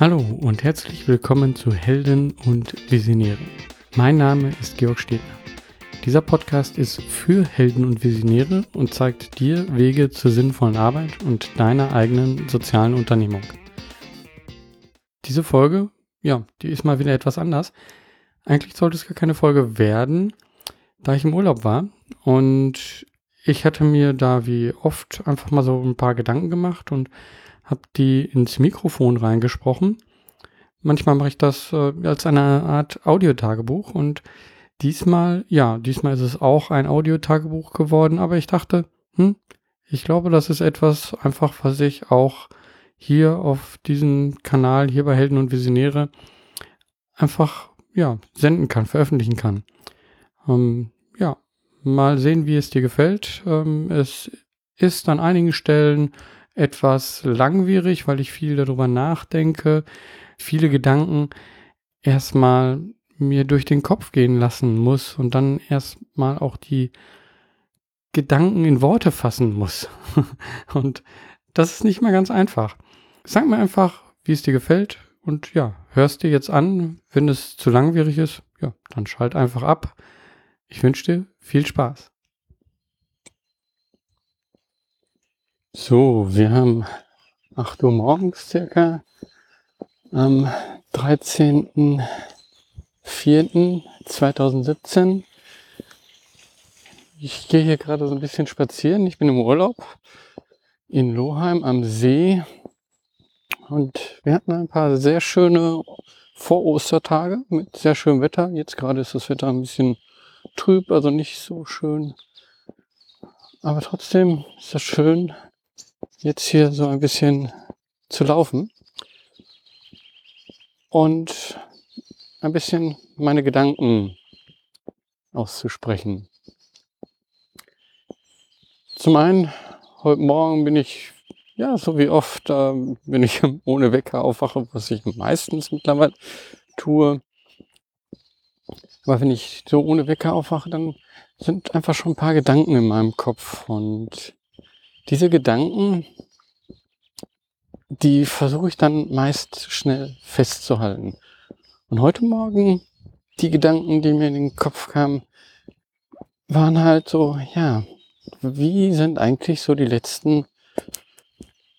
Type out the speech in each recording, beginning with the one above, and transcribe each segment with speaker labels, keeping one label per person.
Speaker 1: Hallo und herzlich willkommen zu Helden und Visionäre. Mein Name ist Georg Stedner. Dieser Podcast ist für Helden und Visionäre und zeigt dir Wege zur sinnvollen Arbeit und deiner eigenen sozialen Unternehmung. Diese Folge, ja, die ist mal wieder etwas anders. Eigentlich sollte es gar keine Folge werden, da ich im Urlaub war und ich hatte mir da wie oft einfach mal so ein paar Gedanken gemacht und habe die ins Mikrofon reingesprochen. Manchmal mache ich das äh, als eine Art Audiotagebuch und diesmal, ja, diesmal ist es auch ein Audiotagebuch geworden, aber ich dachte, hm, ich glaube, das ist etwas einfach, was ich auch hier auf diesem Kanal, hier bei Helden und Visionäre, einfach, ja, senden kann, veröffentlichen kann. Ähm, ja, mal sehen, wie es dir gefällt. Ähm, es ist an einigen Stellen etwas langwierig, weil ich viel darüber nachdenke, viele Gedanken erstmal mir durch den Kopf gehen lassen muss und dann erstmal auch die Gedanken in Worte fassen muss. und das ist nicht mal ganz einfach. Sag mir einfach, wie es dir gefällt und ja, hörst dir jetzt an. Wenn es zu langwierig ist, ja, dann schalt einfach ab. Ich wünsche dir viel Spaß. So, wir haben 8 Uhr morgens circa am 13.04.2017. Ich gehe hier gerade so ein bisschen spazieren. Ich bin im Urlaub in Loheim am See und wir hatten ein paar sehr schöne Vorostertage mit sehr schönem Wetter. Jetzt gerade ist das Wetter ein bisschen trüb, also nicht so schön. Aber trotzdem ist das schön, jetzt hier so ein bisschen zu laufen und ein bisschen meine Gedanken auszusprechen. Zum einen, heute Morgen bin ich, ja, so wie oft, äh, wenn ich ohne Wecker aufwache, was ich meistens mittlerweile tue. Aber wenn ich so ohne Wecker aufwache, dann sind einfach schon ein paar Gedanken in meinem Kopf. Und diese Gedanken, die versuche ich dann meist schnell festzuhalten. Und heute Morgen, die Gedanken, die mir in den Kopf kamen, waren halt so, ja, wie sind eigentlich so die letzten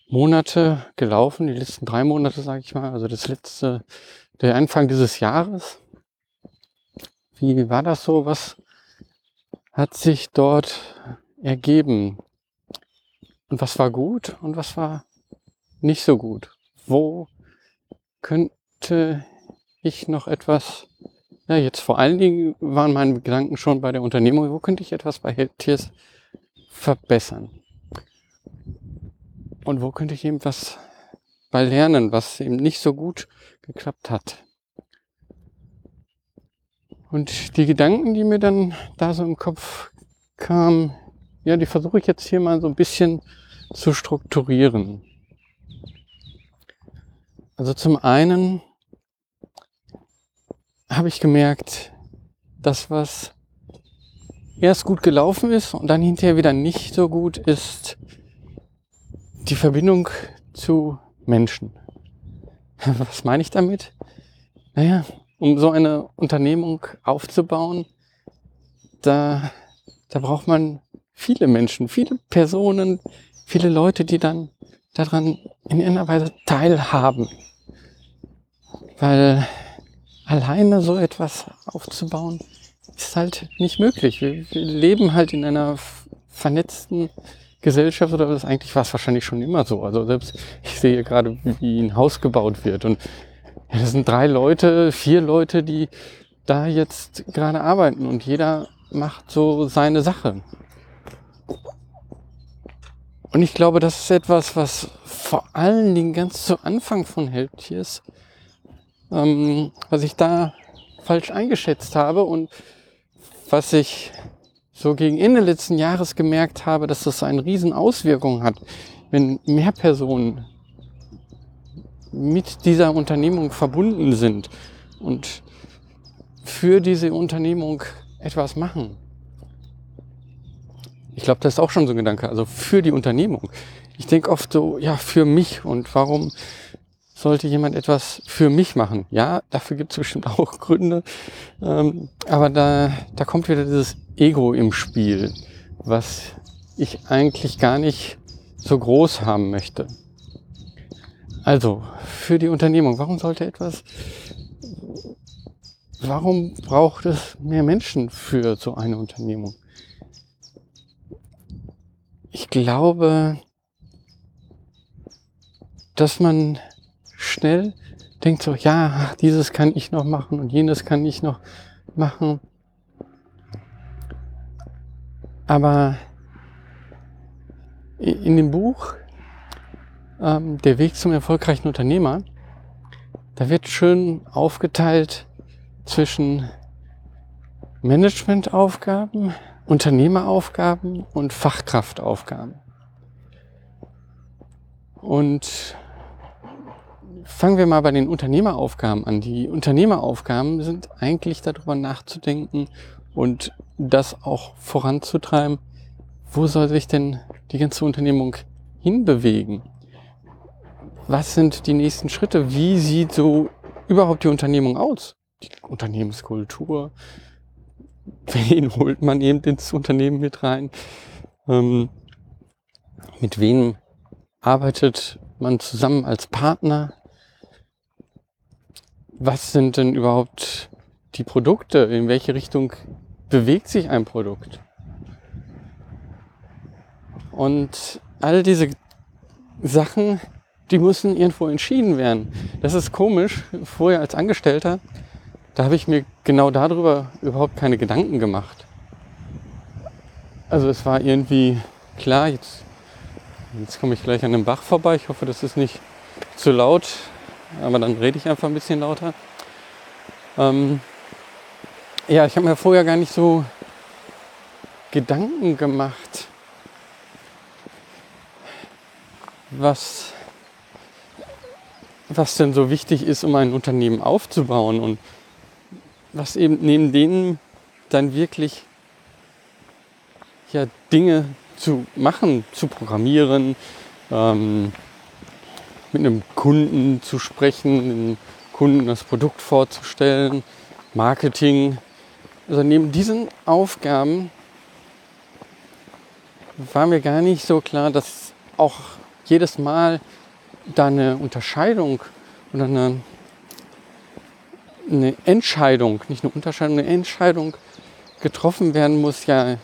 Speaker 1: Monate gelaufen, die letzten drei Monate, sage ich mal, also das letzte, der Anfang dieses Jahres. Wie war das so? Was hat sich dort ergeben? Und was war gut und was war nicht so gut? Wo könnte ich noch etwas, ja, jetzt vor allen Dingen waren meine Gedanken schon bei der Unternehmung, wo könnte ich etwas bei Healthiers verbessern? Und wo könnte ich eben was bei lernen, was eben nicht so gut geklappt hat? Und die Gedanken, die mir dann da so im Kopf kamen, ja, die versuche ich jetzt hier mal so ein bisschen zu strukturieren. Also zum einen habe ich gemerkt, dass was erst gut gelaufen ist und dann hinterher wieder nicht so gut ist, die Verbindung zu Menschen. Was meine ich damit? Naja, um so eine Unternehmung aufzubauen, da, da braucht man viele Menschen, viele Personen, viele Leute, die dann daran in irgendeiner Weise teilhaben. Weil alleine so etwas aufzubauen, ist halt nicht möglich. Wir, wir leben halt in einer vernetzten Gesellschaft oder das eigentlich war es wahrscheinlich schon immer so. Also selbst ich sehe gerade, wie ein Haus gebaut wird und ja, das sind drei Leute, vier Leute, die da jetzt gerade arbeiten und jeder macht so seine Sache. Und ich glaube, das ist etwas, was vor allen Dingen ganz zu Anfang von Helptiers, ähm, was ich da falsch eingeschätzt habe und was ich so gegen Ende letzten Jahres gemerkt habe, dass das eine riesen Auswirkung hat, wenn mehr Personen mit dieser Unternehmung verbunden sind und für diese Unternehmung etwas machen. Ich glaube, das ist auch schon so ein Gedanke. Also für die Unternehmung. Ich denke oft so, ja, für mich und warum sollte jemand etwas für mich machen? Ja, dafür gibt es bestimmt auch Gründe. Ähm, aber da, da kommt wieder dieses Ego im Spiel, was ich eigentlich gar nicht so groß haben möchte. Also, für die Unternehmung, warum sollte etwas, warum braucht es mehr Menschen für so eine Unternehmung? Ich glaube, dass man schnell denkt so, ja, dieses kann ich noch machen und jenes kann ich noch machen. Aber in dem Buch ähm, Der Weg zum erfolgreichen Unternehmer, da wird schön aufgeteilt zwischen Managementaufgaben, Unternehmeraufgaben und Fachkraftaufgaben. Und fangen wir mal bei den Unternehmeraufgaben an. Die Unternehmeraufgaben sind eigentlich darüber nachzudenken und das auch voranzutreiben, wo soll sich denn die ganze Unternehmung hinbewegen? Was sind die nächsten Schritte? Wie sieht so überhaupt die Unternehmung aus? Die Unternehmenskultur. Wen holt man eben ins Unternehmen mit rein? Ähm, mit wem arbeitet man zusammen als Partner? Was sind denn überhaupt die Produkte? In welche Richtung bewegt sich ein Produkt? Und all diese Sachen, die müssen irgendwo entschieden werden. Das ist komisch. Vorher als Angestellter, da habe ich mir genau darüber überhaupt keine Gedanken gemacht. Also es war irgendwie klar, jetzt Jetzt komme ich gleich an dem Bach vorbei. Ich hoffe, das ist nicht zu laut, aber dann rede ich einfach ein bisschen lauter. Ähm, ja, ich habe mir vorher gar nicht so Gedanken gemacht, was, was denn so wichtig ist, um ein Unternehmen aufzubauen und was eben neben denen dann wirklich ja, Dinge zu machen, zu programmieren, ähm, mit einem Kunden zu sprechen, dem Kunden das Produkt vorzustellen, Marketing. Also neben diesen Aufgaben war mir gar nicht so klar, dass auch jedes Mal da eine Unterscheidung oder eine, eine Entscheidung, nicht eine Unterscheidung, eine Entscheidung getroffen werden muss, ja,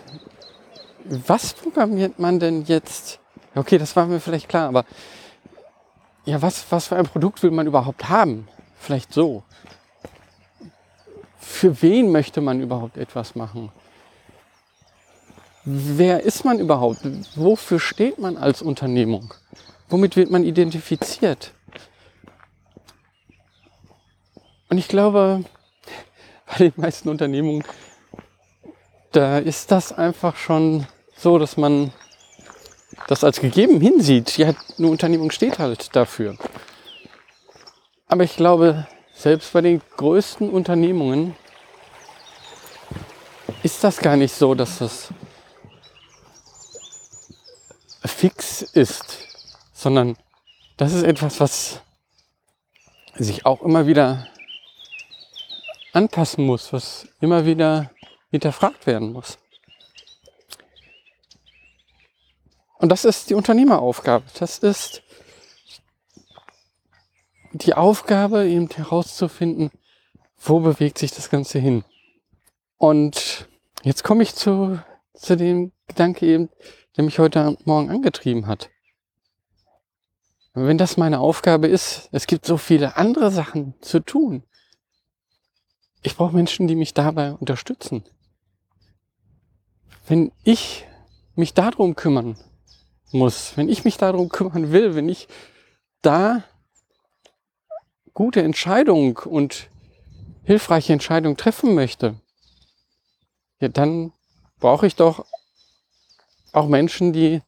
Speaker 1: was programmiert man denn jetzt? Okay, das war mir vielleicht klar, aber ja, was, was für ein Produkt will man überhaupt haben? Vielleicht so. Für wen möchte man überhaupt etwas machen? Wer ist man überhaupt? Wofür steht man als Unternehmung? Womit wird man identifiziert? Und ich glaube, bei den meisten Unternehmungen, da ist das einfach schon so, dass man das als gegeben hinsieht. Ja, eine Unternehmung steht halt dafür. Aber ich glaube, selbst bei den größten Unternehmungen ist das gar nicht so, dass das fix ist, sondern das ist etwas, was sich auch immer wieder anpassen muss, was immer wieder hinterfragt werden muss. Und das ist die Unternehmeraufgabe. Das ist die Aufgabe, eben herauszufinden, wo bewegt sich das Ganze hin. Und jetzt komme ich zu, zu dem Gedanke eben, der mich heute Morgen angetrieben hat. Wenn das meine Aufgabe ist, es gibt so viele andere Sachen zu tun. Ich brauche Menschen, die mich dabei unterstützen. Wenn ich mich darum kümmern muss, wenn ich mich darum kümmern will, wenn ich da gute Entscheidungen und hilfreiche Entscheidungen treffen möchte, ja, dann brauche ich doch auch Menschen, die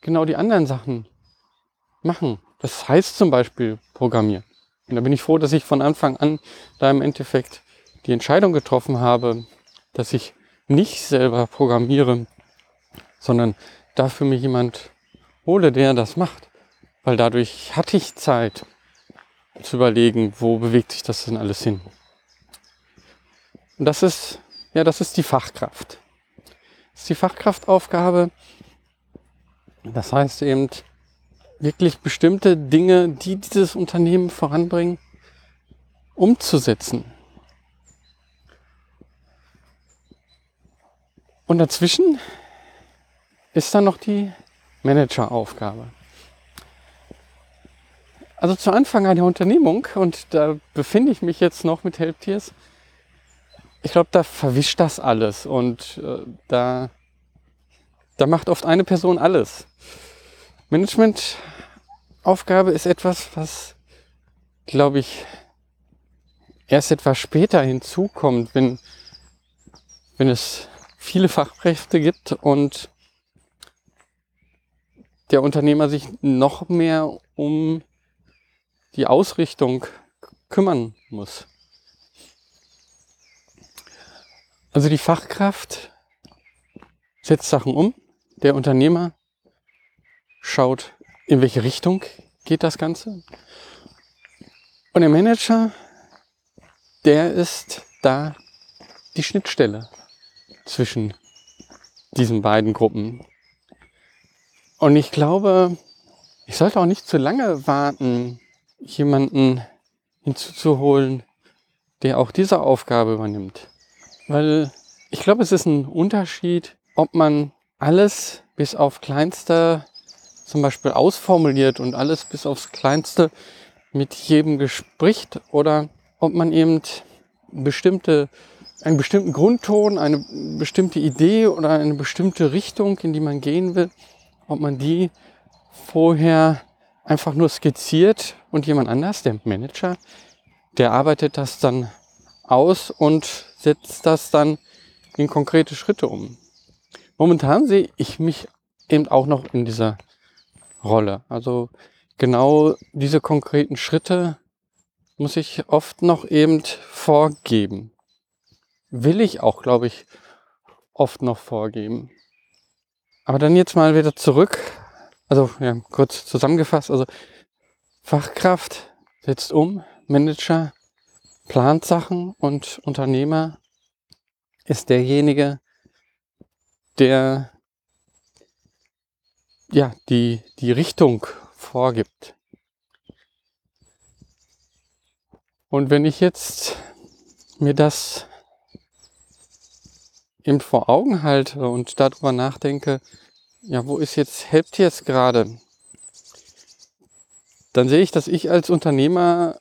Speaker 1: genau die anderen Sachen machen. Das heißt zum Beispiel Programmieren. Und da bin ich froh, dass ich von Anfang an da im Endeffekt die Entscheidung getroffen habe, dass ich nicht selber programmiere, sondern dafür mir jemand hole, der das macht. Weil dadurch hatte ich Zeit, zu überlegen, wo bewegt sich das denn alles hin. Und das ist, ja, das ist die Fachkraft. Das ist die Fachkraftaufgabe. Das heißt eben, wirklich bestimmte Dinge, die dieses Unternehmen voranbringen, umzusetzen. Und dazwischen ist dann noch die Manageraufgabe. Also zu Anfang einer Unternehmung, und da befinde ich mich jetzt noch mit Helptiers, ich glaube, da verwischt das alles und äh, da, da macht oft eine Person alles. Managementaufgabe ist etwas, was, glaube ich, erst etwas später hinzukommt, wenn, wenn es viele Fachkräfte gibt und der Unternehmer sich noch mehr um die Ausrichtung kümmern muss. Also die Fachkraft setzt Sachen um, der Unternehmer schaut, in welche Richtung geht das Ganze. Und der Manager, der ist da die Schnittstelle zwischen diesen beiden Gruppen. Und ich glaube, ich sollte auch nicht zu lange warten, jemanden hinzuzuholen, der auch diese Aufgabe übernimmt. Weil ich glaube, es ist ein Unterschied, ob man alles bis auf kleinste zum Beispiel ausformuliert und alles bis aufs kleinste mit jedem gespricht oder ob man eben bestimmte, einen bestimmten Grundton, eine bestimmte Idee oder eine bestimmte Richtung, in die man gehen will, ob man die vorher einfach nur skizziert und jemand anders, der Manager, der arbeitet das dann aus und setzt das dann in konkrete Schritte um. Momentan sehe ich mich eben auch noch in dieser Rolle. Also genau diese konkreten Schritte muss ich oft noch eben vorgeben. Will ich auch, glaube ich, oft noch vorgeben. Aber dann jetzt mal wieder zurück. Also ja, kurz zusammengefasst. Also Fachkraft setzt um, Manager plant Sachen und Unternehmer ist derjenige, der ja, die, die Richtung vorgibt. Und wenn ich jetzt mir das eben vor Augen halte und darüber nachdenke, ja, wo ist jetzt, helft jetzt gerade? Dann sehe ich, dass ich als Unternehmer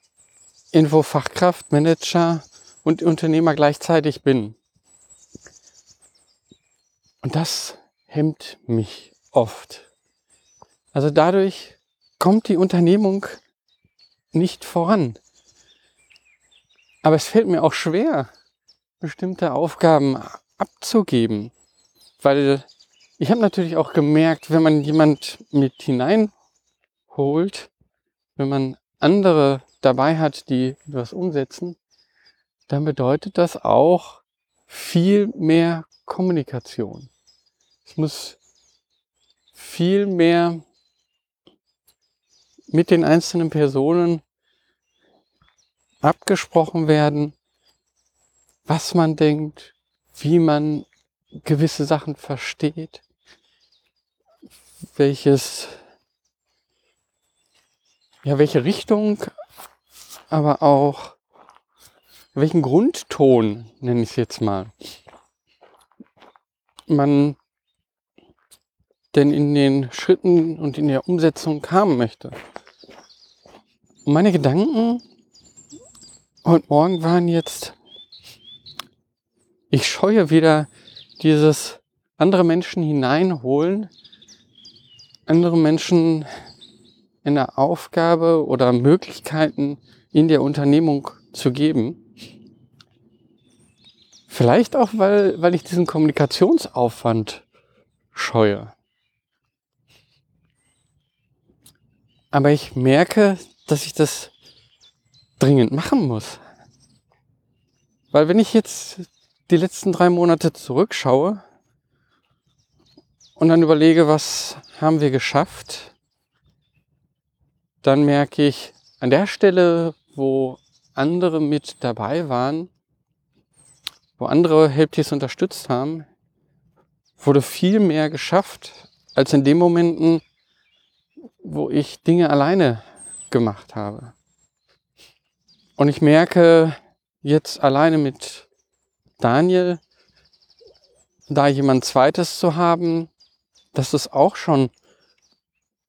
Speaker 1: Info-Fachkraft, Manager und Unternehmer gleichzeitig bin. Und das hemmt mich oft. Also dadurch kommt die Unternehmung nicht voran. Aber es fällt mir auch schwer, bestimmte Aufgaben abzugeben, weil ich habe natürlich auch gemerkt, wenn man jemand mit hineinholt, wenn man andere dabei hat, die etwas umsetzen, dann bedeutet das auch viel mehr Kommunikation. Es muss viel mehr mit den einzelnen Personen abgesprochen werden, was man denkt, wie man gewisse Sachen versteht, welches, ja, welche Richtung aber auch welchen Grundton, nenne ich es jetzt mal, man denn in den Schritten und in der Umsetzung haben möchte. Und meine Gedanken heute Morgen waren jetzt, ich scheue wieder dieses andere Menschen hineinholen, andere Menschen in der Aufgabe oder Möglichkeiten in der Unternehmung zu geben. Vielleicht auch, weil, weil ich diesen Kommunikationsaufwand scheue. Aber ich merke, dass ich das dringend machen muss. Weil wenn ich jetzt die letzten drei Monate zurückschaue und dann überlege, was haben wir geschafft, dann merke ich, an der Stelle, wo andere mit dabei waren, wo andere Helptiers unterstützt haben, wurde viel mehr geschafft als in den Momenten, wo ich Dinge alleine gemacht habe. Und ich merke jetzt alleine mit Daniel, da jemand zweites zu haben, dass es auch schon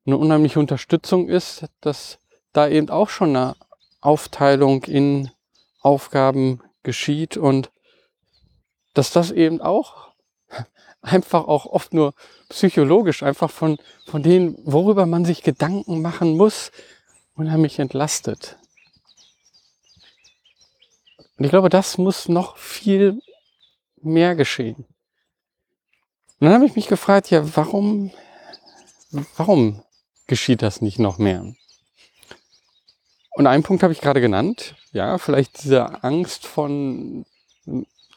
Speaker 1: eine unheimliche Unterstützung ist, dass da eben auch schon eine Aufteilung in Aufgaben geschieht und dass das eben auch einfach auch oft nur psychologisch einfach von, von denen, worüber man sich Gedanken machen muss, unheimlich entlastet. Und ich glaube, das muss noch viel mehr geschehen. Und dann habe ich mich gefragt, ja, warum, warum geschieht das nicht noch mehr? Und einen Punkt habe ich gerade genannt. Ja, vielleicht diese Angst von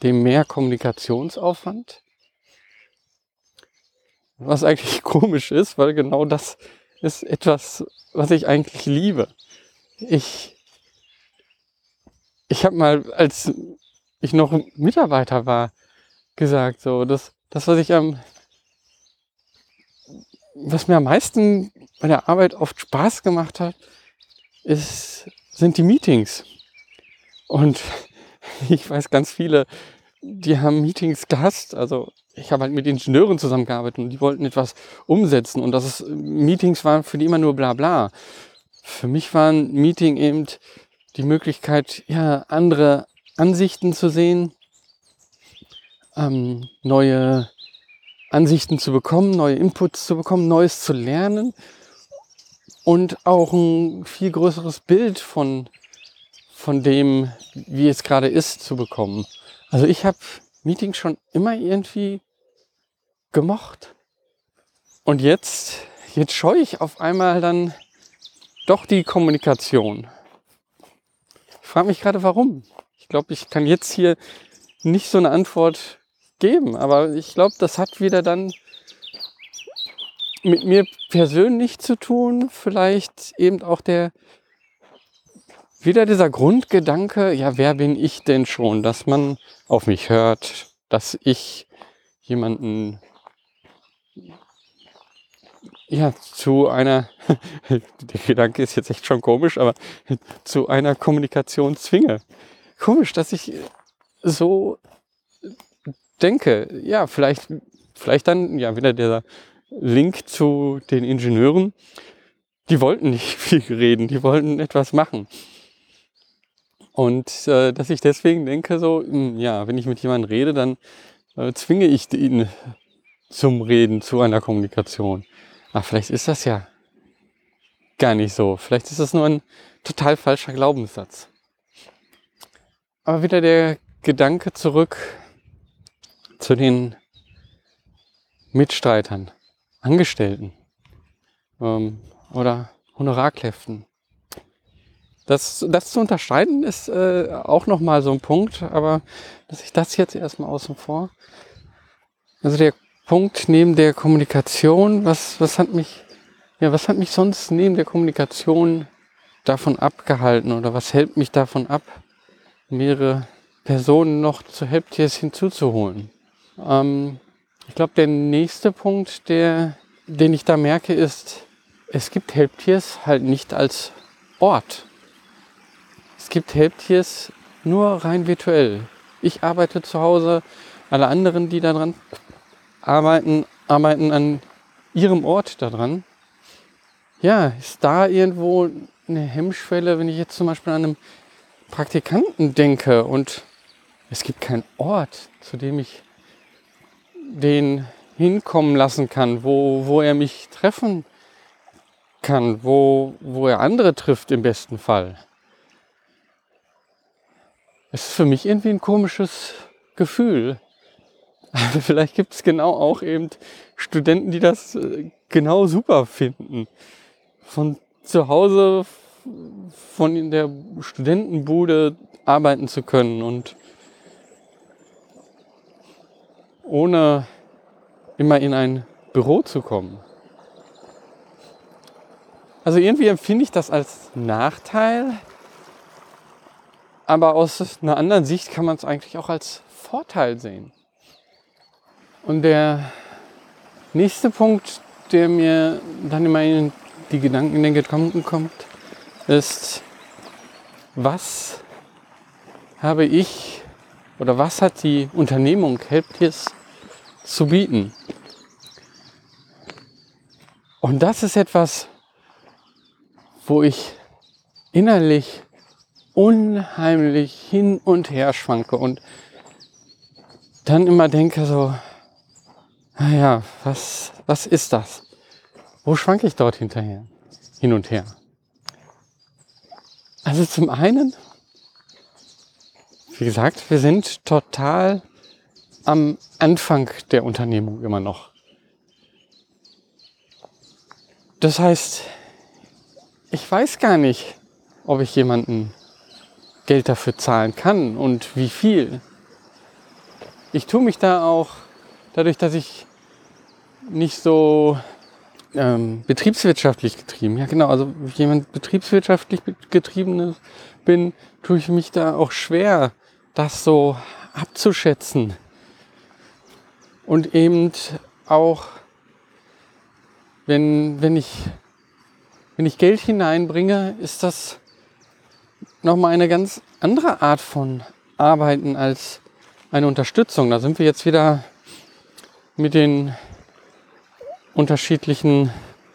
Speaker 1: dem mehr Kommunikationsaufwand. Was eigentlich komisch ist, weil genau das ist etwas, was ich eigentlich liebe. Ich, ich habe mal, als ich noch Mitarbeiter war, gesagt, so, das, das, was ich am, was mir am meisten bei der Arbeit oft Spaß gemacht hat, ist, sind die Meetings. Und ich weiß ganz viele, die haben Meetings gehasst. Also ich habe halt mit Ingenieuren zusammengearbeitet und die wollten etwas umsetzen und das ist, Meetings waren für die immer nur bla bla. Für mich war ein Meeting eben die Möglichkeit, ja, andere Ansichten zu sehen, ähm, neue Ansichten zu bekommen, neue Inputs zu bekommen, Neues zu lernen und auch ein viel größeres Bild von, von dem, wie es gerade ist, zu bekommen. Also ich habe Meetings schon immer irgendwie gemocht. Und jetzt, jetzt scheue ich auf einmal dann doch die Kommunikation. Ich frage mich gerade, warum. Ich glaube, ich kann jetzt hier nicht so eine Antwort geben, aber ich glaube, das hat wieder dann mit mir persönlich zu tun, vielleicht eben auch der wieder dieser Grundgedanke, ja, wer bin ich denn schon, dass man auf mich hört, dass ich jemanden ja zu einer der Gedanke ist jetzt echt schon komisch, aber zu einer Kommunikation zwinge. Komisch, dass ich so denke. Ja, vielleicht vielleicht dann ja wieder der Link zu den Ingenieuren. Die wollten nicht viel reden, die wollten etwas machen. Und äh, dass ich deswegen denke, so, mh, hm, ja, wenn ich mit jemandem rede, dann äh, zwinge ich ihn zum Reden, zu einer Kommunikation. Ach, vielleicht ist das ja gar nicht so. Vielleicht ist das nur ein total falscher Glaubenssatz. Aber wieder der Gedanke zurück zu den Mitstreitern, Angestellten ähm, oder Honorarkräften. Das, das zu unterscheiden ist äh, auch nochmal so ein Punkt, aber dass ich das jetzt erstmal außen vor. Also der Punkt neben der Kommunikation, was, was hat mich, ja, was hat mich sonst neben der Kommunikation davon abgehalten oder was hält mich davon ab, mehrere Personen noch zu Helptiers hinzuzuholen? Ähm, ich glaube, der nächste Punkt, der, den ich da merke, ist, es gibt Helptiers halt nicht als Ort. Es gibt Helptiers nur rein virtuell. Ich arbeite zu Hause, alle anderen, die daran arbeiten, arbeiten an ihrem Ort daran. Ja, ist da irgendwo eine Hemmschwelle, wenn ich jetzt zum Beispiel an einem Praktikanten denke und es gibt keinen Ort, zu dem ich den hinkommen lassen kann, wo, wo er mich treffen kann, wo, wo er andere trifft im besten Fall. Es ist für mich irgendwie ein komisches Gefühl. Aber vielleicht gibt es genau auch eben Studenten, die das äh, genau super finden. Von zu Hause, von der Studentenbude arbeiten zu können und ohne immer in ein Büro zu kommen. Also irgendwie empfinde ich das als Nachteil, aber aus einer anderen Sicht kann man es eigentlich auch als Vorteil sehen. Und der nächste Punkt, der mir dann immer in die Gedanken in den Gedanken kommt, ist, was habe ich oder was hat die Unternehmung Helptiers zu bieten? Und das ist etwas, wo ich innerlich unheimlich hin und her schwanke und dann immer denke so, naja, was, was ist das? Wo schwanke ich dort hinterher? Hin und her. Also zum einen, wie gesagt, wir sind total am Anfang der Unternehmung immer noch. Das heißt, ich weiß gar nicht, ob ich jemanden Geld dafür zahlen kann und wie viel. Ich tue mich da auch dadurch, dass ich nicht so ähm, betriebswirtschaftlich getrieben, ja genau, also jemand betriebswirtschaftlich getrieben bin, tue ich mich da auch schwer, das so abzuschätzen. Und eben auch, wenn, wenn ich wenn ich Geld hineinbringe, ist das nochmal eine ganz andere Art von Arbeiten als eine Unterstützung. Da sind wir jetzt wieder mit den unterschiedlichen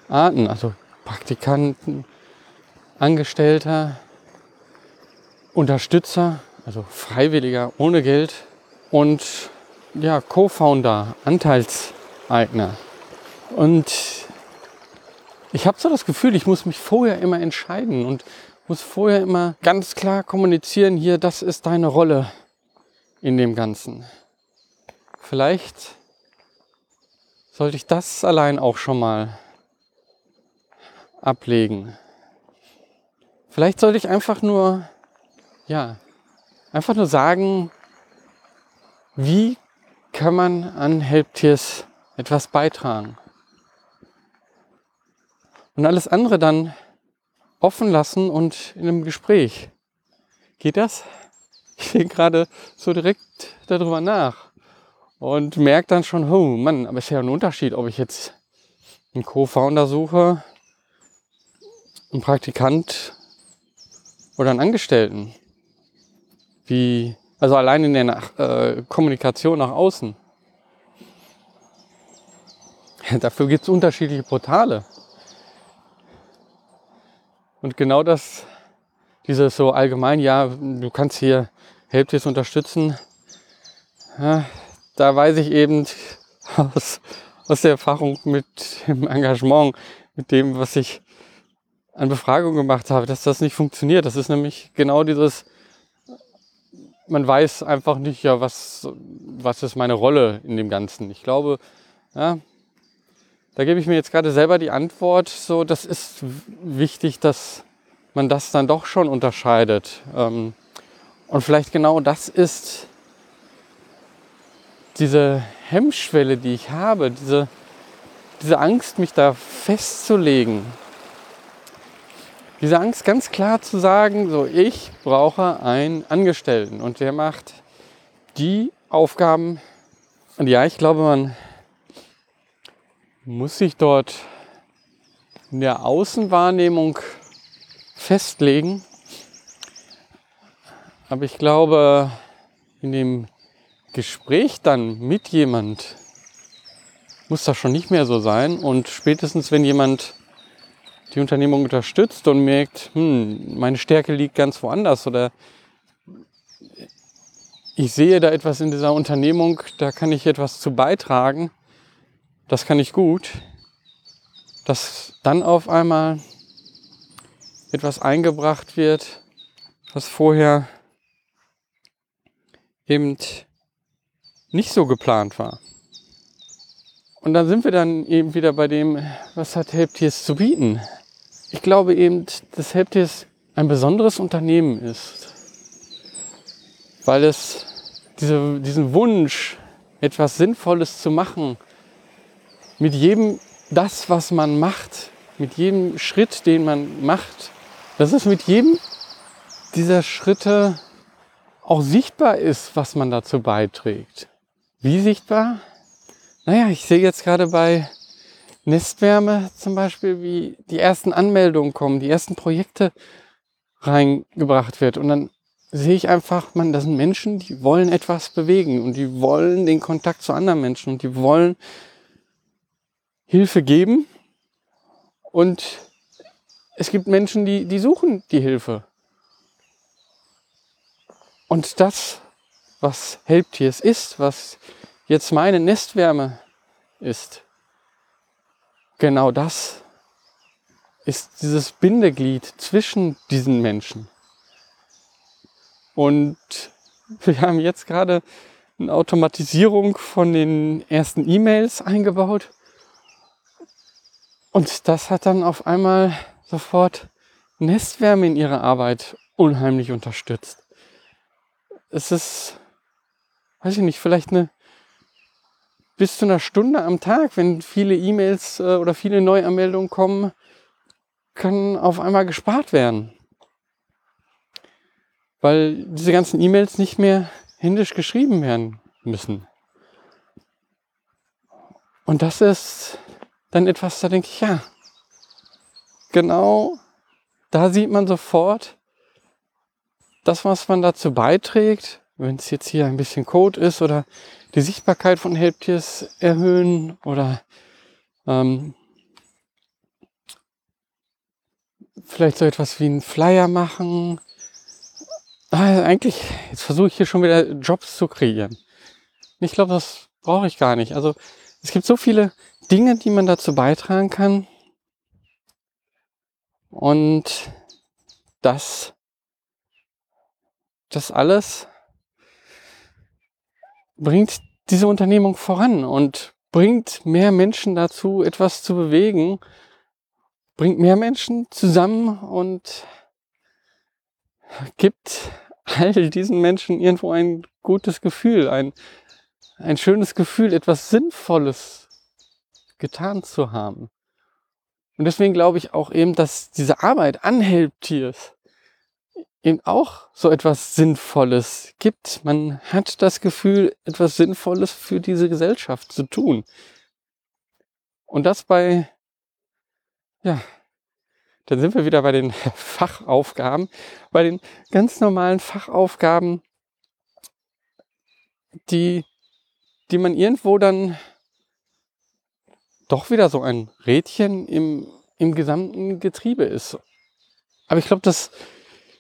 Speaker 1: Arten, also Praktikanten, Angestellter, Unterstützer, also Freiwilliger ohne Geld und ja, Co-Founder, Anteilseigner. Und ich habe so das Gefühl, ich muss mich vorher immer entscheiden und muss vorher immer ganz klar kommunizieren, hier, das ist deine Rolle in dem Ganzen. Vielleicht sollte ich das allein auch schon mal ablegen. Vielleicht sollte ich einfach nur, ja, einfach nur sagen, wie kann man an Helptiers etwas beitragen? und alles andere dann offen lassen und in einem Gespräch. Geht das? Ich denke gerade so direkt darüber nach und merke dann schon, oh Mann, aber es ist ja ein Unterschied, ob ich jetzt einen Co-Founder suche, einen Praktikant oder einen Angestellten. Wie, also allein in der nach, äh, Kommunikation nach außen. Dafür gibt es unterschiedliche Portale. Und genau das, dieses so allgemein, ja, du kannst hier Helpdesk unterstützen, ja, da weiß ich eben aus, aus der Erfahrung mit dem Engagement, mit dem, was ich an Befragung gemacht habe, dass das nicht funktioniert. Das ist nämlich genau dieses, man weiß einfach nicht, ja, was, was ist meine Rolle in dem Ganzen. Ich glaube, ja, da gebe ich mir jetzt gerade selber die Antwort, so, das ist wichtig, dass man das dann doch schon unterscheidet. Ähm, und vielleicht genau das ist diese Hemmschwelle, die ich habe, diese, diese Angst, mich da festzulegen. Diese Angst ganz klar zu sagen, so ich brauche einen Angestellten und der macht die Aufgaben. Und ja, ich glaube, man muss sich dort in der Außenwahrnehmung festlegen. Aber ich glaube, in dem Gespräch dann mit jemand muss das schon nicht mehr so sein. Und spätestens, wenn jemand die Unternehmung unterstützt und merkt, hm, meine Stärke liegt ganz woanders oder ich sehe da etwas in dieser Unternehmung, da kann ich etwas zu beitragen, das kann ich gut, dass dann auf einmal etwas eingebracht wird, was vorher eben nicht so geplant war. Und dann sind wir dann eben wieder bei dem, was hat Helptiers zu bieten. Ich glaube eben, dass Helptiers ein besonderes Unternehmen ist, weil es diese, diesen Wunsch, etwas Sinnvolles zu machen, mit jedem das, was man macht, mit jedem Schritt, den man macht, dass es mit jedem dieser Schritte auch sichtbar ist, was man dazu beiträgt. Wie sichtbar? Naja, ich sehe jetzt gerade bei Nestwärme zum Beispiel, wie die ersten Anmeldungen kommen, die ersten Projekte reingebracht wird. Und dann sehe ich einfach, man, das sind Menschen, die wollen etwas bewegen und die wollen den Kontakt zu anderen Menschen und die wollen Hilfe geben. Und es gibt Menschen, die, die suchen die Hilfe. Und das, was Helptiers ist, was jetzt meine Nestwärme ist, genau das ist dieses Bindeglied zwischen diesen Menschen. Und wir haben jetzt gerade eine Automatisierung von den ersten E-Mails eingebaut. Und das hat dann auf einmal sofort Nestwärme in ihrer Arbeit unheimlich unterstützt. Es ist, weiß ich nicht, vielleicht eine bis zu einer Stunde am Tag, wenn viele E-Mails äh, oder viele Neuanmeldungen kommen, kann auf einmal gespart werden. Weil diese ganzen E-Mails nicht mehr händisch geschrieben werden müssen. Und das ist dann etwas, da denke ich, ja, genau da sieht man sofort, das, was man dazu beiträgt, wenn es jetzt hier ein bisschen Code ist oder die Sichtbarkeit von Helptiers erhöhen oder ähm, vielleicht so etwas wie einen Flyer machen. Ah, eigentlich, jetzt versuche ich hier schon wieder Jobs zu kreieren. Ich glaube, das brauche ich gar nicht. Also es gibt so viele Dinge, die man dazu beitragen kann. Und das, das alles bringt diese Unternehmung voran und bringt mehr Menschen dazu, etwas zu bewegen, bringt mehr Menschen zusammen und gibt all diesen Menschen irgendwo ein gutes Gefühl, ein, ein schönes Gefühl, etwas Sinnvolles getan zu haben. Und deswegen glaube ich auch eben, dass diese Arbeit an Helptiers eben auch so etwas Sinnvolles gibt. Man hat das Gefühl, etwas Sinnvolles für diese Gesellschaft zu tun. Und das bei, ja, dann sind wir wieder bei den Fachaufgaben, bei den ganz normalen Fachaufgaben, die, die man irgendwo dann doch wieder so ein Rädchen im, im gesamten Getriebe ist. Aber ich glaube, dass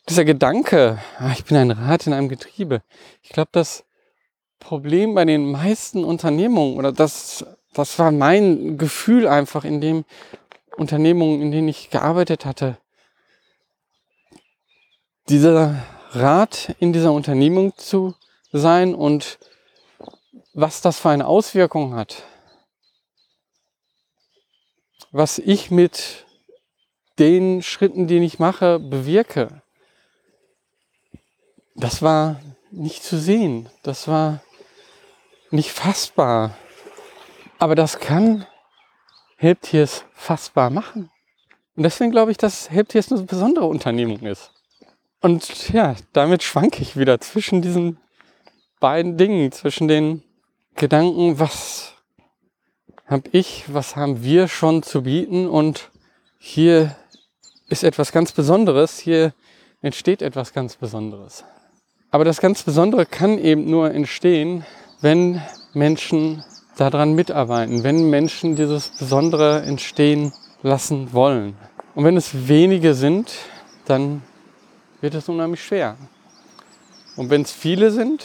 Speaker 1: dieser Gedanke, ah, ich bin ein Rad in einem Getriebe, ich glaube, das Problem bei den meisten Unternehmungen oder das, das war mein Gefühl einfach in den Unternehmungen, in denen ich gearbeitet hatte. Dieser Rat in dieser Unternehmung zu sein und was das für eine Auswirkung hat. Was ich mit den Schritten, die ich mache, bewirke das war nicht zu sehen. Das war nicht fassbar. Aber das kann Helptiers fassbar machen. Und deswegen glaube ich, dass Helptiers eine besondere Unternehmung ist. Und ja, damit schwanke ich wieder zwischen diesen beiden Dingen, zwischen den Gedanken, was habe ich, was haben wir schon zu bieten und hier ist etwas ganz Besonderes, hier entsteht etwas ganz Besonderes. Aber das ganz Besondere kann eben nur entstehen, wenn Menschen daran mitarbeiten, wenn Menschen dieses Besondere entstehen lassen wollen. Und wenn es wenige sind, dann wird es unheimlich schwer. Und wenn es viele sind,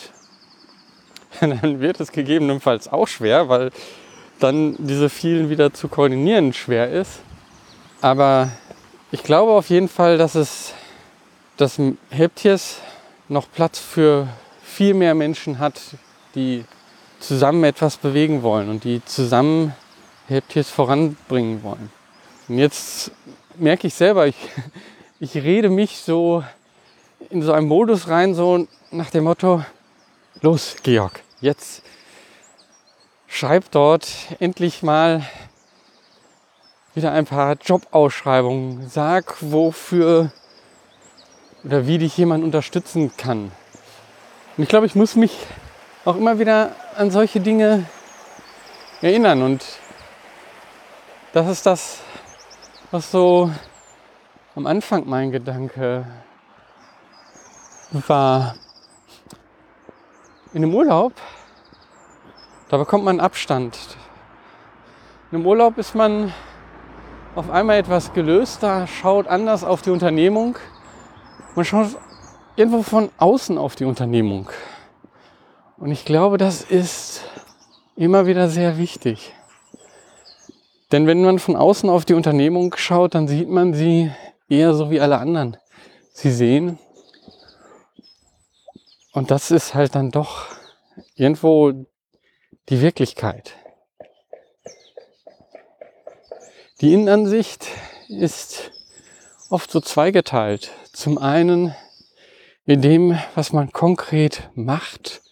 Speaker 1: dann wird es gegebenenfalls auch schwer, weil dann diese vielen wieder zu koordinieren schwer ist. Aber ich glaube auf jeden Fall, dass es das Helptiers noch Platz für viel mehr Menschen hat, die zusammen etwas bewegen wollen und die zusammen Helptiers voranbringen wollen. Und jetzt merke ich selber, ich, ich rede mich so in so einen Modus rein, so nach dem Motto, los Georg, jetzt schreib dort endlich mal wieder ein paar Jobausschreibungen. Sag, wofür oder wie dich jemand unterstützen kann. Und ich glaube, ich muss mich auch immer wieder an solche Dinge erinnern. Und das ist das, was so am Anfang mein Gedanke war. In einem Urlaub, da bekommt man Abstand. In einem Urlaub ist man auf einmal etwas gelöster, schaut anders auf die Unternehmung. Man schaut irgendwo von außen auf die Unternehmung. Und ich glaube, das ist immer wieder sehr wichtig. Denn wenn man von außen auf die Unternehmung schaut, dann sieht man sie eher so wie alle anderen sie sehen. Und das ist halt dann doch irgendwo die Wirklichkeit. Die Innenansicht ist oft so zweigeteilt. Zum einen in dem, was man konkret macht,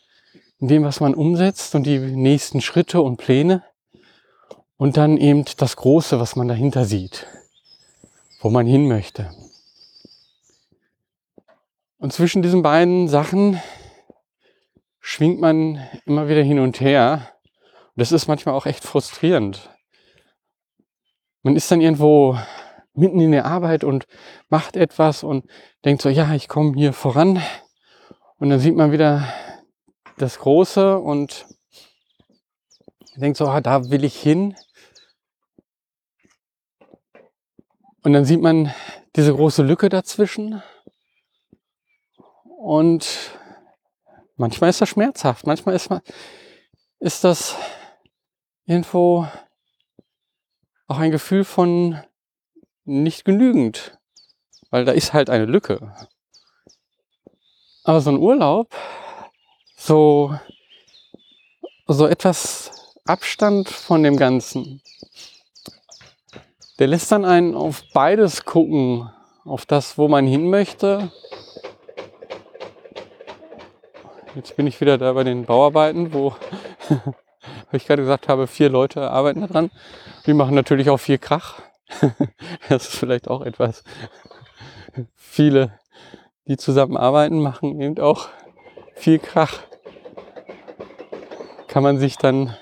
Speaker 1: in dem, was man umsetzt und die nächsten Schritte und Pläne. Und dann eben das Große, was man dahinter sieht, wo man hin möchte. Und zwischen diesen beiden Sachen schwingt man immer wieder hin und her. Und das ist manchmal auch echt frustrierend. Man ist dann irgendwo mitten in der Arbeit und macht etwas und denkt so, ja, ich komme hier voran. Und dann sieht man wieder das Große und denkt so, ah, da will ich hin. Und dann sieht man diese große Lücke dazwischen. Und manchmal ist das schmerzhaft, manchmal ist, ist das irgendwo auch ein Gefühl von nicht genügend, weil da ist halt eine Lücke. Aber so ein Urlaub, so, so etwas Abstand von dem Ganzen, der lässt dann einen auf beides gucken, auf das, wo man hin möchte. Jetzt bin ich wieder da bei den Bauarbeiten, wo ich gerade gesagt habe, vier Leute arbeiten daran. Die machen natürlich auch viel Krach. das ist vielleicht auch etwas. Viele, die zusammenarbeiten, machen eben auch viel Krach. Kann man sich dann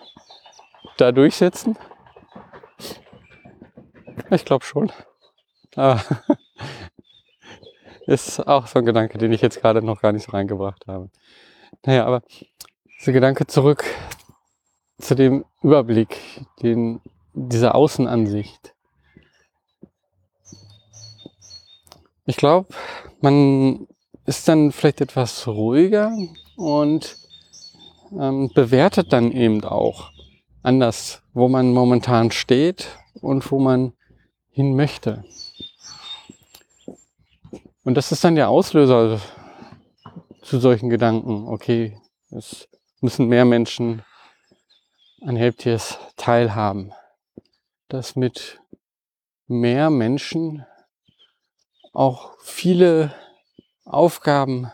Speaker 1: da durchsetzen? Ich glaube schon. Aber ist auch so ein Gedanke, den ich jetzt gerade noch gar nicht so reingebracht habe. Naja, aber dieser Gedanke zurück zu dem Überblick, den, dieser Außenansicht. Ich glaube, man ist dann vielleicht etwas ruhiger und ähm, bewertet dann eben auch anders, wo man momentan steht und wo man hin möchte. Und das ist dann der Auslöser zu solchen Gedanken. Okay, es müssen mehr Menschen an Helptiers teilhaben. Dass mit mehr Menschen auch viele Aufgaben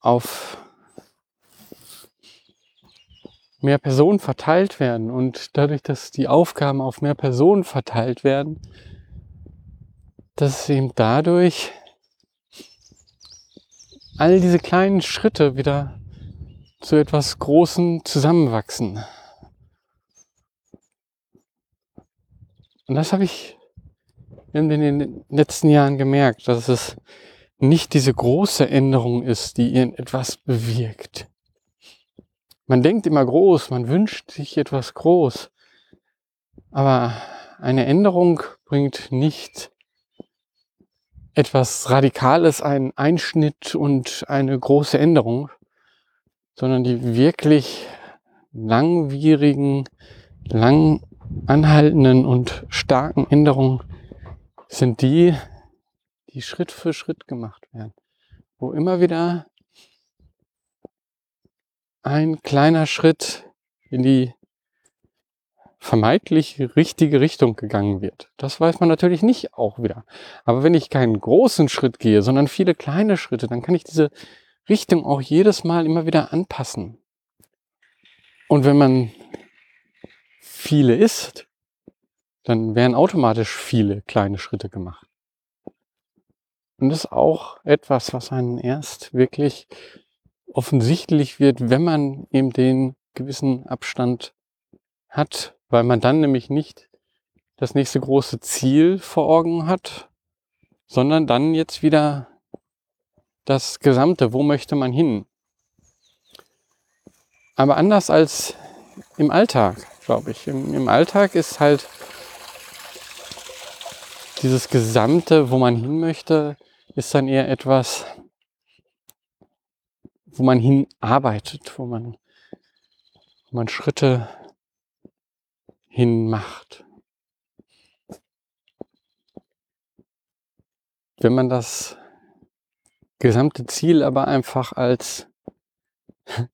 Speaker 1: auf mehr Personen verteilt werden. Und dadurch, dass die Aufgaben auf mehr Personen verteilt werden, dass eben dadurch all diese kleinen Schritte wieder zu etwas Großem zusammenwachsen. Und das habe ich in den letzten Jahren gemerkt, dass es nicht diese große Änderung ist, die irgendetwas bewirkt, man denkt immer groß, man wünscht sich etwas groß. Aber eine Änderung bringt nicht etwas Radikales, einen Einschnitt und eine große Änderung, sondern die wirklich langwierigen, lang anhaltenden und starken Änderungen sind die, die Schritt für Schritt gemacht werden, wo immer wieder ein kleiner Schritt in die vermeintlich richtige Richtung gegangen wird. Das weiß man natürlich nicht auch wieder. Aber wenn ich keinen großen Schritt gehe, sondern viele kleine Schritte, dann kann ich diese Richtung auch jedes Mal immer wieder anpassen. Und wenn man viele ist, dann werden automatisch viele kleine Schritte gemacht. Und das ist auch etwas, was einen erst wirklich offensichtlich wird, wenn man eben den gewissen Abstand hat, weil man dann nämlich nicht das nächste große Ziel vor Augen hat, sondern dann jetzt wieder das Gesamte, wo möchte man hin? Aber anders als im Alltag, glaube ich. Im, Im, Alltag ist halt dieses Gesamte, wo man hin möchte, ist dann eher etwas, wo man hinarbeitet, wo man, wo man Schritte hin macht. Wenn man das gesamte Ziel aber einfach als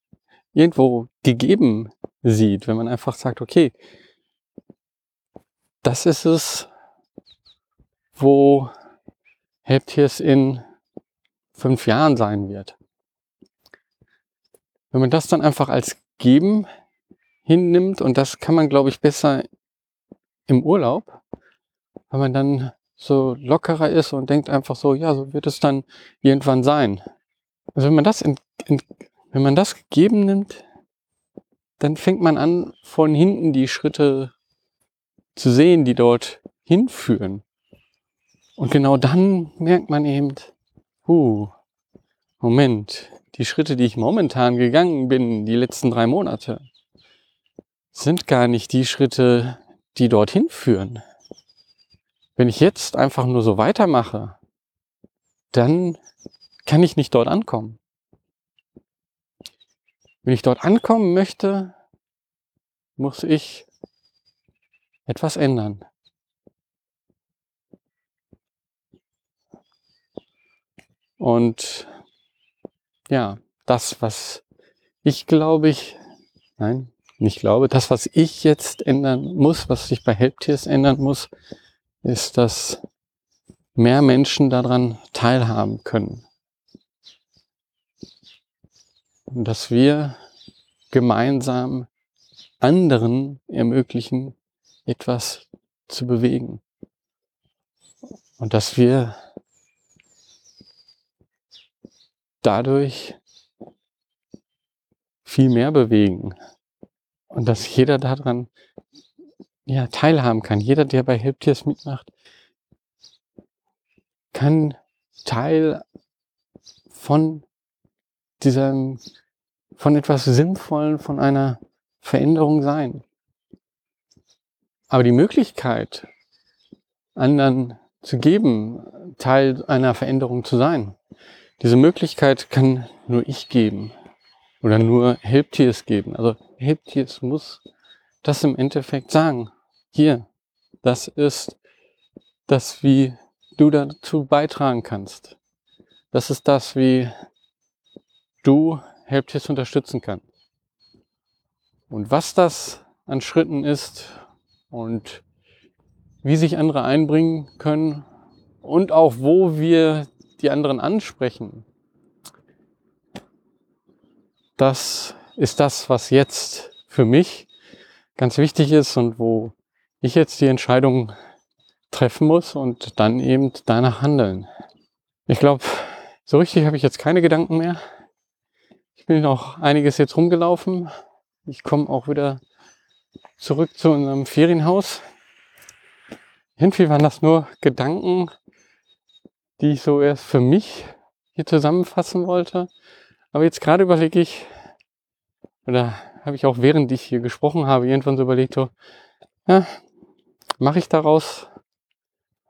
Speaker 1: irgendwo gegeben sieht, wenn man einfach sagt, okay, das ist es, wo Helptiers in fünf Jahren sein wird. Wenn man das dann einfach als geben hinnimmt, und das kann man, glaube ich, besser im Urlaub, weil man dann so lockerer ist und denkt einfach so, ja, so wird es dann irgendwann sein. Also wenn man das, in, in, wenn man das gegeben nimmt, dann fängt man an, von hinten die Schritte zu sehen, die dort hinführen. Und genau dann merkt man eben, uh, Moment, die Schritte, die ich momentan gegangen bin, die letzten drei Monate, sind gar nicht die Schritte, die dorthin führen. Wenn ich jetzt einfach nur so weitermache, dann kann ich nicht dort ankommen. Wenn ich dort ankommen möchte, muss ich etwas ändern. Und ja, das, was ich glaube ich, nein, nicht glaube, das, was ich jetzt ändern muss, was sich bei Helptiers ändern muss, ist, dass mehr Menschen daran teilhaben können. Und dass wir gemeinsam anderen ermöglichen, etwas zu bewegen. Und dass wir dadurch viel mehr bewegen. Und dass jeder daran ja, teilhaben kann. Jeder, der bei Helptiers mitmacht, kann Teil von diesem, von etwas Sinnvollen, von einer Veränderung sein. Aber die Möglichkeit, anderen zu geben, Teil einer Veränderung zu sein, diese Möglichkeit kann nur ich geben oder nur Helptiers geben. Also Helptiers muss das im Endeffekt sagen hier, das ist das, wie du dazu beitragen kannst. Das ist das, wie du Helptiers unterstützen kannst. Und was das an Schritten ist und wie sich andere einbringen können und auch wo wir die anderen ansprechen, das ist das, was jetzt für mich ganz wichtig ist und wo ich jetzt die Entscheidung treffen muss und dann eben danach handeln. Ich glaube, so richtig habe ich jetzt keine Gedanken mehr. Ich bin noch einiges jetzt rumgelaufen. Ich komme auch wieder zurück zu unserem Ferienhaus. Irgendwie waren das nur Gedanken, die ich so erst für mich hier zusammenfassen wollte. Aber jetzt gerade überlege ich, oder habe ich auch während ich hier gesprochen habe, irgendwann so überlegt, so, ja, Mache ich daraus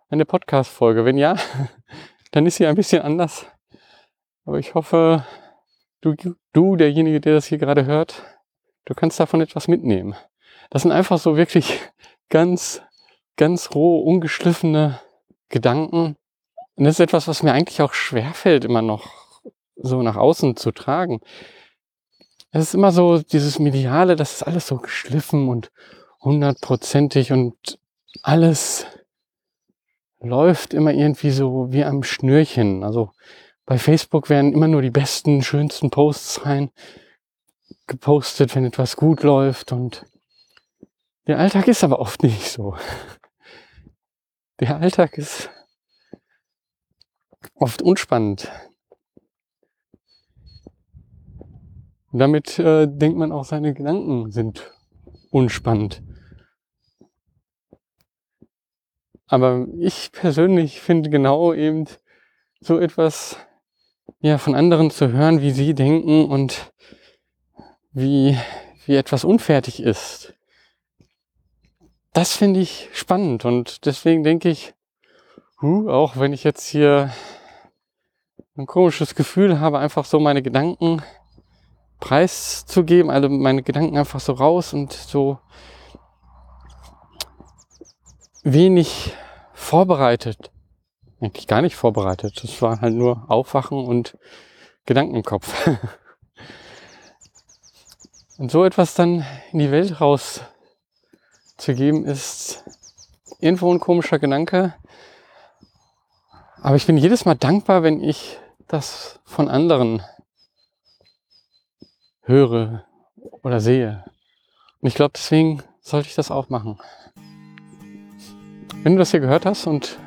Speaker 1: eine Podcast-Folge? Wenn ja, dann ist sie ein bisschen anders. Aber ich hoffe, du, du, derjenige, der das hier gerade hört, du kannst davon etwas mitnehmen. Das sind einfach so wirklich ganz, ganz roh, ungeschliffene Gedanken. Und das ist etwas, was mir eigentlich auch schwerfällt, immer noch so nach außen zu tragen. Es ist immer so dieses Mediale, das ist alles so geschliffen und hundertprozentig und alles läuft immer irgendwie so wie am Schnürchen. Also bei Facebook werden immer nur die besten, schönsten Posts rein gepostet, wenn etwas gut läuft und der Alltag ist aber oft nicht so. Der Alltag ist oft unspannend. Damit äh, denkt man auch, seine Gedanken sind unspannend. Aber ich persönlich finde genau eben so etwas ja, von anderen zu hören, wie sie denken und wie, wie etwas unfertig ist. Das finde ich spannend und deswegen denke ich, huh, auch wenn ich jetzt hier ein komisches Gefühl habe, einfach so meine Gedanken preiszugeben, also meine Gedanken einfach so raus und so wenig vorbereitet. Eigentlich gar nicht vorbereitet. Das war halt nur Aufwachen und Gedanken im Kopf. und so etwas dann in die Welt rauszugeben, ist irgendwo ein komischer Gedanke. Aber ich bin jedes Mal dankbar, wenn ich das von anderen höre oder sehe. Und ich glaube, deswegen sollte ich das auch machen. Wenn du das hier gehört hast und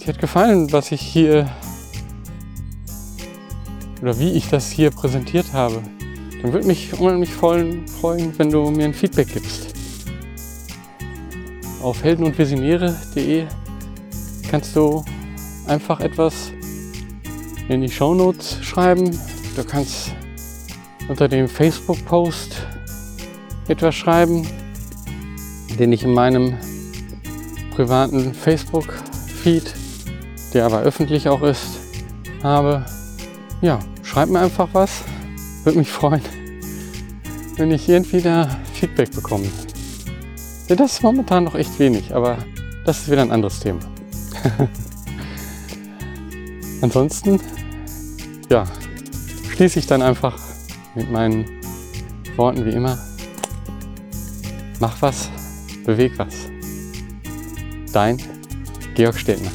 Speaker 1: dir hat gefallen, was ich hier oder wie ich das hier präsentiert habe, dann würde mich unheimlich freuen, wenn du mir ein Feedback gibst. Auf heldenundvisionäre.de kannst du einfach etwas in die Shownotes schreiben. Du kannst unter dem Facebook-Post etwas schreiben, den ich in meinem privaten Facebook-Feed, der aber öffentlich auch ist, habe. Ja, schreib mir einfach was. Würde mich freuen, wenn ich irgendwie da Feedback bekomme. Ja, das ist momentan noch echt wenig, aber das ist wieder ein anderes Thema. Ansonsten, ja, schließe ich dann einfach mit meinen Worten wie immer. Mach was, beweg was. Dein Georg Stedner.